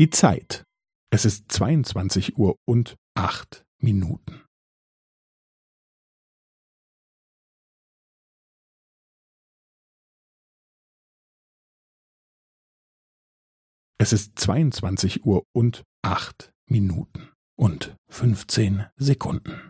Die Zeit. Es ist 22 Uhr und 8 Minuten. Es ist 22 Uhr und 8 Minuten und 15 Sekunden.